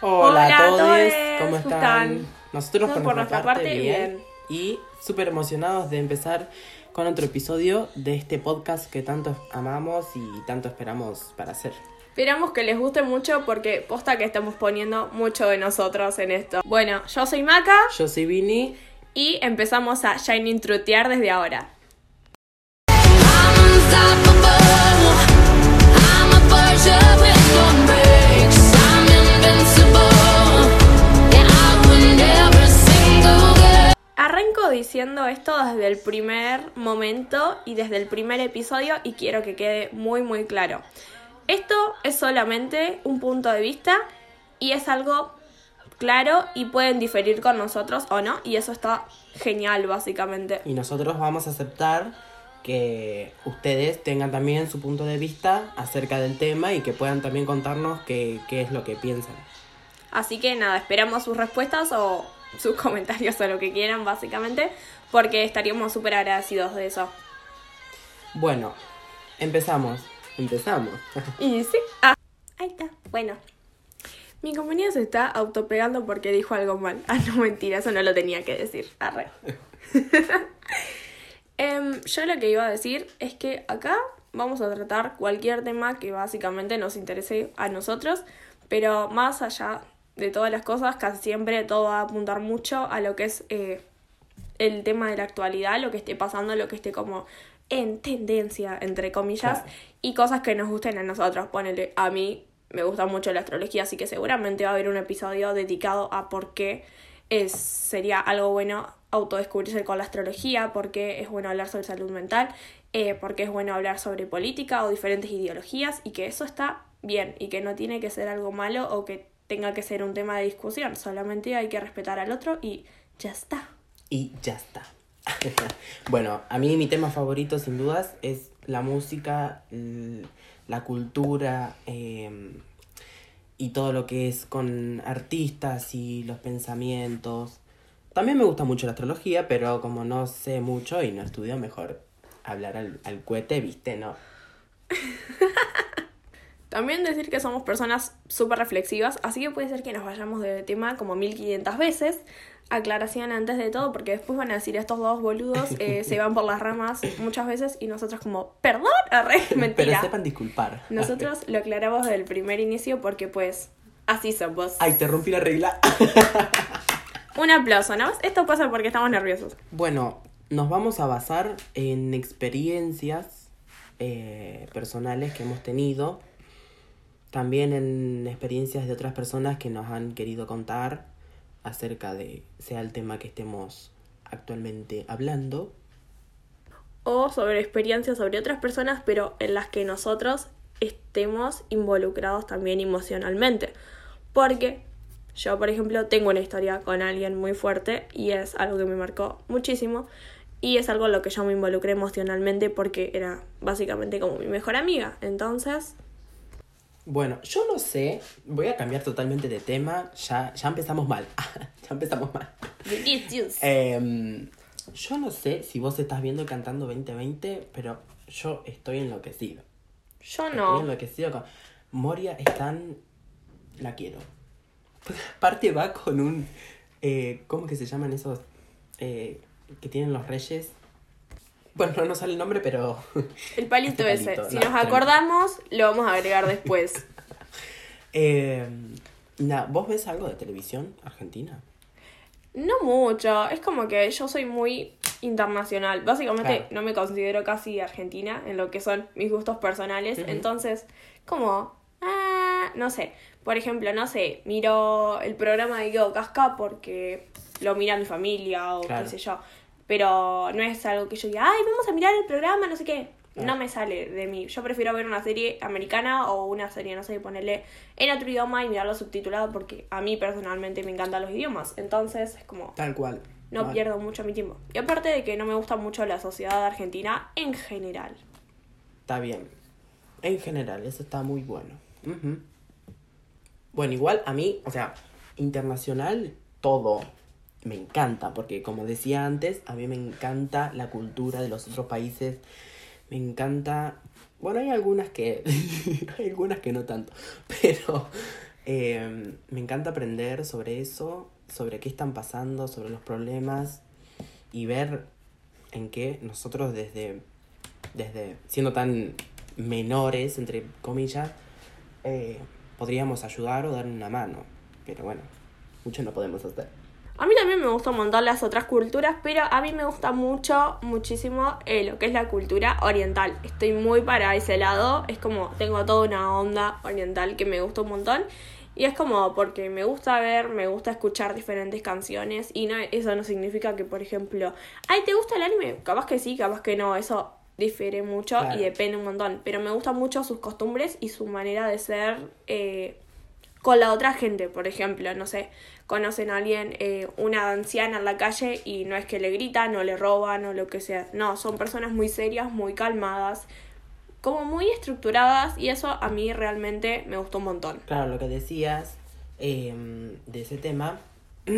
Hola, Hola a todos, ¿cómo ¿cómo están? están? Nosotros por, nuestra parte, bien. Y súper emocionados de empezar con otro episodio de este podcast que tanto amamos y tanto esperamos para hacer. Esperamos que les guste mucho porque posta que estamos poniendo mucho de nosotros en esto. Bueno, yo soy Maca Yo soy Vini. y empezamos a Shining Trutear desde ahora. Arranco diciendo esto desde el primer momento y desde el primer episodio y quiero que quede muy muy claro. Esto es solamente un punto de vista y es algo claro y pueden diferir con nosotros o no y eso está genial básicamente. Y nosotros vamos a aceptar que ustedes tengan también su punto de vista acerca del tema y que puedan también contarnos qué, qué es lo que piensan. Así que nada, esperamos sus respuestas o sus comentarios o lo que quieran básicamente porque estaríamos súper agradecidos de eso. Bueno, empezamos. Empezamos. Y sí. Ah, ahí está. Bueno. Mi compañera se está autopegando porque dijo algo mal. Ah, no, mentira, eso no lo tenía que decir. Arre. Em, yo lo que iba a decir es que acá vamos a tratar cualquier tema que básicamente nos interese a nosotros, pero más allá de todas las cosas, casi siempre todo va a apuntar mucho a lo que es eh, el tema de la actualidad, lo que esté pasando, lo que esté como en tendencia, entre comillas, Claro. y cosas que nos gusten a nosotros. Ponele, a mí me gusta mucho la astrología, así que seguramente va a haber un episodio dedicado a por qué es, sería algo bueno autodescubrirse con la astrología, por qué es bueno hablar sobre salud mental, eh, por qué es bueno hablar sobre política o diferentes ideologías, y que eso está bien, y que no tiene que ser algo malo o que tenga que ser un tema de discusión, solamente hay que respetar al otro y ya está. Y ya está. bueno, a mí mi tema favorito sin dudas es la música, la cultura eh, y todo lo que es con artistas y los pensamientos. También me gusta mucho la astrología, pero como no sé mucho y no estudio, mejor hablar al, al cohete, ¿viste? No. También decir que somos personas súper reflexivas, así que puede ser que nos vayamos de tema como 1500 veces. Aclaración antes de todo, porque después van a decir estos dos boludos eh, se van por las ramas muchas veces y nosotros como, perdón, arre, Pero mentira. sepan disculpar. Nosotros lo aclaramos desde el primer inicio porque pues así somos. Ay, te rompí la regla. Un aplauso, ¿no? Esto pasa porque estamos nerviosos. Bueno, nos vamos a basar en experiencias eh, personales que hemos tenido, también en experiencias de otras personas que nos han querido contar acerca de sea el tema que estemos actualmente hablando. o sobre experiencias sobre otras personas, pero en las que nosotros estemos involucrados también emocionalmente. Porque yo, por ejemplo, tengo una historia con alguien muy fuerte y es algo que me marcó muchísimo. Y es algo en lo que yo me involucré emocionalmente porque era básicamente como mi mejor amiga. Entonces, Bueno, yo no sé, voy a cambiar totalmente de tema, ya, ya empezamos mal, ya empezamos mal. Em, yo no sé si vos estás viendo cantando 2020, pero yo estoy enloquecido. yo Estoy no. enloquecido con. Moria es tan. La quiero. Aparte va con un. eh, ¿Cómo que se llaman esos? eh, que tienen los reyes. Bueno, no nos sale el nombre, pero. El palito Este ese. Si no, nos acordamos, lo vamos a agregar después. eh, na, ¿Vos ves algo de televisión argentina? No mucho, es como que yo soy muy internacional. Básicamente Claro. no me considero casi argentina en lo que son mis gustos personales. Entonces, como, ah, no sé. Por ejemplo, no sé, miro el programa de Guido Casca porque lo mira mi familia o Claro. qué sé yo. Pero no es algo que yo diga, ay, vamos a mirar el programa, no sé qué. Claro. No me sale de mí. Yo prefiero ver una serie americana o una serie, no sé, ponerle en otro idioma y mirarlo subtitulado porque a mí personalmente me encantan los idiomas. Entonces es como, Tal cual. no Vale. pierdo mucho mi tiempo. Y aparte de que no me gusta mucho la sociedad argentina en general. Está bien. En general, eso está muy bueno. Ujú. Bueno, igual a mí, o sea, internacional, todo me encanta, porque como decía antes, a mí me encanta la cultura de los otros países, me encanta, bueno, hay algunas que, hay algunas que no tanto, pero Eh, me encanta aprender sobre eso, sobre qué están pasando, sobre los problemas y ver en qué nosotros desde, desde siendo tan menores, entre comillas, eh, podríamos ayudar o dar una mano. Pero bueno, mucho no podemos hacer. A mí también me gusta un montón las otras culturas, pero a mí me gusta mucho, muchísimo eh, lo que es la cultura oriental. Estoy muy para ese lado, es como tengo toda una onda oriental que me gusta un montón. Y es como porque me gusta ver, me gusta escuchar diferentes canciones y no, eso no significa que, por ejemplo, ay, ¿te gusta el anime? Capaz que sí, capaz que no, eso difiere mucho Claro. y depende un montón. Pero me gustan mucho sus costumbres y su manera de ser eh, con la otra gente, por ejemplo, no sé, conocen a alguien, eh, una anciana en la calle y no es que le gritan o le roban o lo que sea, no, son personas muy serias, muy calmadas, como muy estructuradas y eso a mí realmente me gustó un montón. Claro, lo que decías eh, de ese tema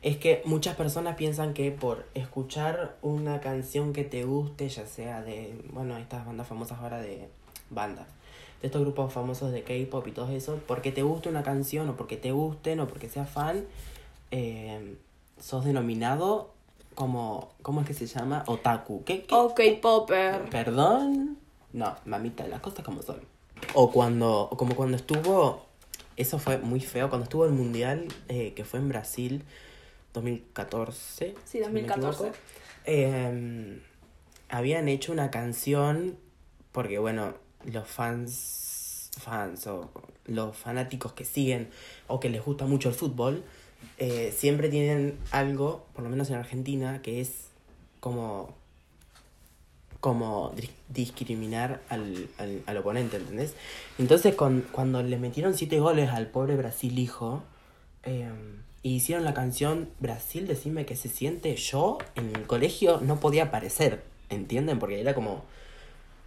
es que muchas personas piensan que por escuchar una canción que te guste, ya sea de, bueno, estas bandas famosas ahora de bandas, de estos grupos famosos de K-pop y todo eso, porque te guste una canción o porque te gusten o porque seas fan, eh, sos denominado como, ¿cómo es que se llama? Otaku. ¿Qué? qué? Ok, Popper. ¿Perdón? No, mamita, las cosas como son. O cuando, o como cuando estuvo, eso fue muy feo, cuando estuvo el mundial eh, que fue en Brasil 2014. Sí, si no me 2014. equivoco, eh, habían hecho una canción porque, bueno, los fans, fans o los fanáticos que siguen o que les gusta mucho el fútbol, eh, siempre tienen algo, por lo menos en Argentina, que es como como dis- discriminar al, al, oponente, ¿entendés? Entonces cuando le metieron siete goles al pobre Brasil hijo, eh, y hicieron la canción Brasil, decime que se siente, yo en el colegio no podía aparecer, ¿entienden? Porque era como,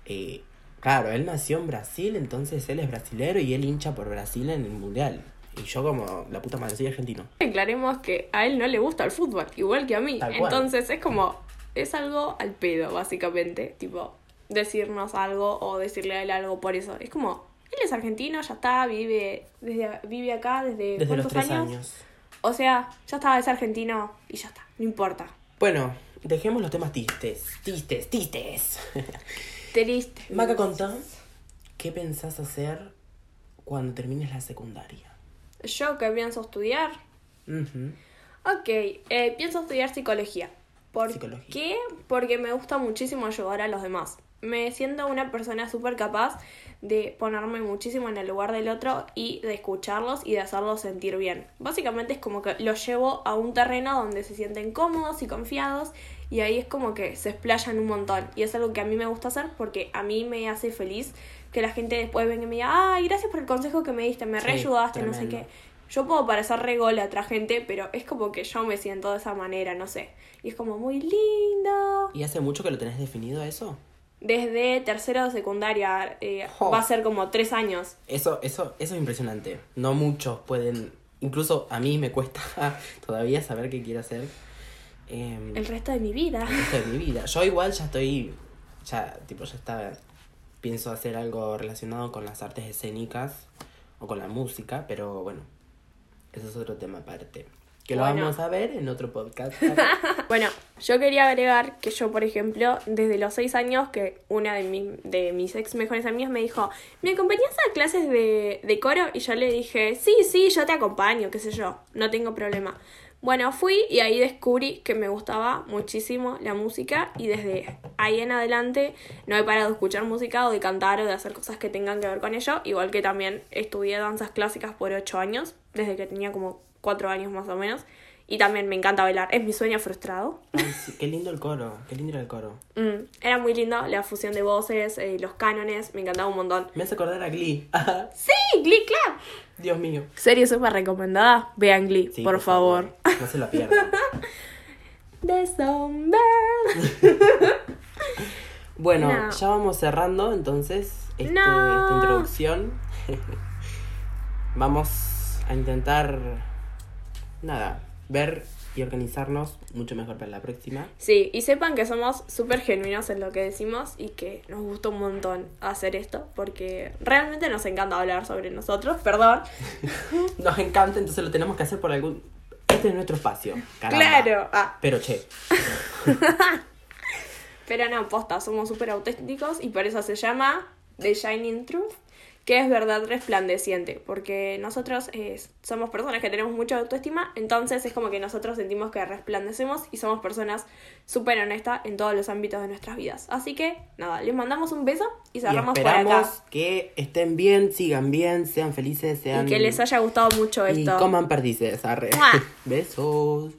eh, claro, él nació en Brasil, entonces él es brasilero y él hincha por Brasil en el Mundial. Y yo como, la puta madre, soy argentino. Aclaremos que a él no le gusta el fútbol, igual que a mí. Tal cual. Entonces es como, es algo al pedo, básicamente. Tipo, decirnos algo o decirle a él algo por eso. Es como, él es argentino, ya está, vive, desde, vive acá desde, Desde los ¿cuántos tres años? años. O sea, ya está, es argentino y ya está, no importa. Bueno, dejemos los temas tistes, tistes, tistes. Triste. Maca, contá, ¿qué pensás hacer cuando termines la secundaria? Yo que pienso estudiar. Ok, eh, pienso estudiar psicología. ¿Por Psicología. qué? Porque me gusta muchísimo ayudar a los demás. Me siento una persona súper capaz de ponerme muchísimo en el lugar del otro y de escucharlos y de hacerlos sentir bien. Básicamente es como que los llevo a un terreno donde se sienten cómodos y confiados y ahí es como que se explayan un montón. Y es algo que a mí me gusta hacer porque a mí me hace feliz que la gente después venga y me diga, ay, gracias por el consejo que me diste, me Sí, reayudaste, no sé qué. Yo puedo parecer re gola a otra gente, pero es como que yo me siento de esa manera, no sé. Y es como muy lindo. ¿Y hace mucho que lo tenés definido eso? Desde tercero de secundaria, eh, va a ser como tres años. Eso, eso, eso es impresionante. No muchos pueden, incluso a mí me cuesta todavía saber qué quiero hacer. Em, El resto de mi vida. el resto de mi vida. Yo igual ya estoy, ya, tipo, ya está, pienso hacer algo relacionado con las artes escénicas o con la música, pero bueno, eso es otro tema aparte. Que lo Bueno. vamos a ver en otro podcast. Bueno, yo quería agregar que yo, por ejemplo, desde los seis años, que una de, mi- de mis ex mejores amigas me dijo, ¿me acompañas a clases de, de coro? Y yo le dije, sí, sí, yo te acompaño, qué sé yo, no tengo problema. Bueno, fui y ahí descubrí que me gustaba muchísimo la música y desde ahí en adelante no he parado de escuchar música o de cantar o de hacer cosas que tengan que ver con ello, igual que también estudié danzas clásicas por ocho años, desde que tenía como cuatro años más o menos, y también me encanta bailar, es mi sueño frustrado. Ay, sí, qué lindo el coro, qué lindo era el coro. Mm, era muy lindo la fusión de voces, eh, los cánones, me encantaba un montón. Me hace acordar a Glee. ¡Sí! ¡Glee Club! Dios mío. Serie súper recomendada, vean Glee, Sí, por, favor. No se la pierdan. The. Bueno, No. ya vamos cerrando entonces este- No. esta introducción. vamos a intentar, nada, ver y organizarnos mucho mejor para la próxima. Sí, y sepan que somos súper genuinos en lo que decimos y que nos gustó un montón hacer esto, porque realmente nos encanta hablar sobre nosotros, perdón. Nos encanta, entonces lo tenemos que hacer por algún... Este es nuestro espacio. caramba. Claro. Ah, Pero che, pero no, posta, somos súper auténticos y por eso se llama The Shining Truth, que es verdad resplandeciente, porque nosotros eh, somos personas que tenemos mucha autoestima, entonces es como que nosotros sentimos que resplandecemos y somos personas súper honestas en todos los ámbitos de nuestras vidas. Así que, nada, les mandamos un beso y y cerramos por acá. que estén bien, sigan bien, sean felices, sean... Y que les haya gustado mucho Y esto. coman perdices, arre. ¡Mua! Besos.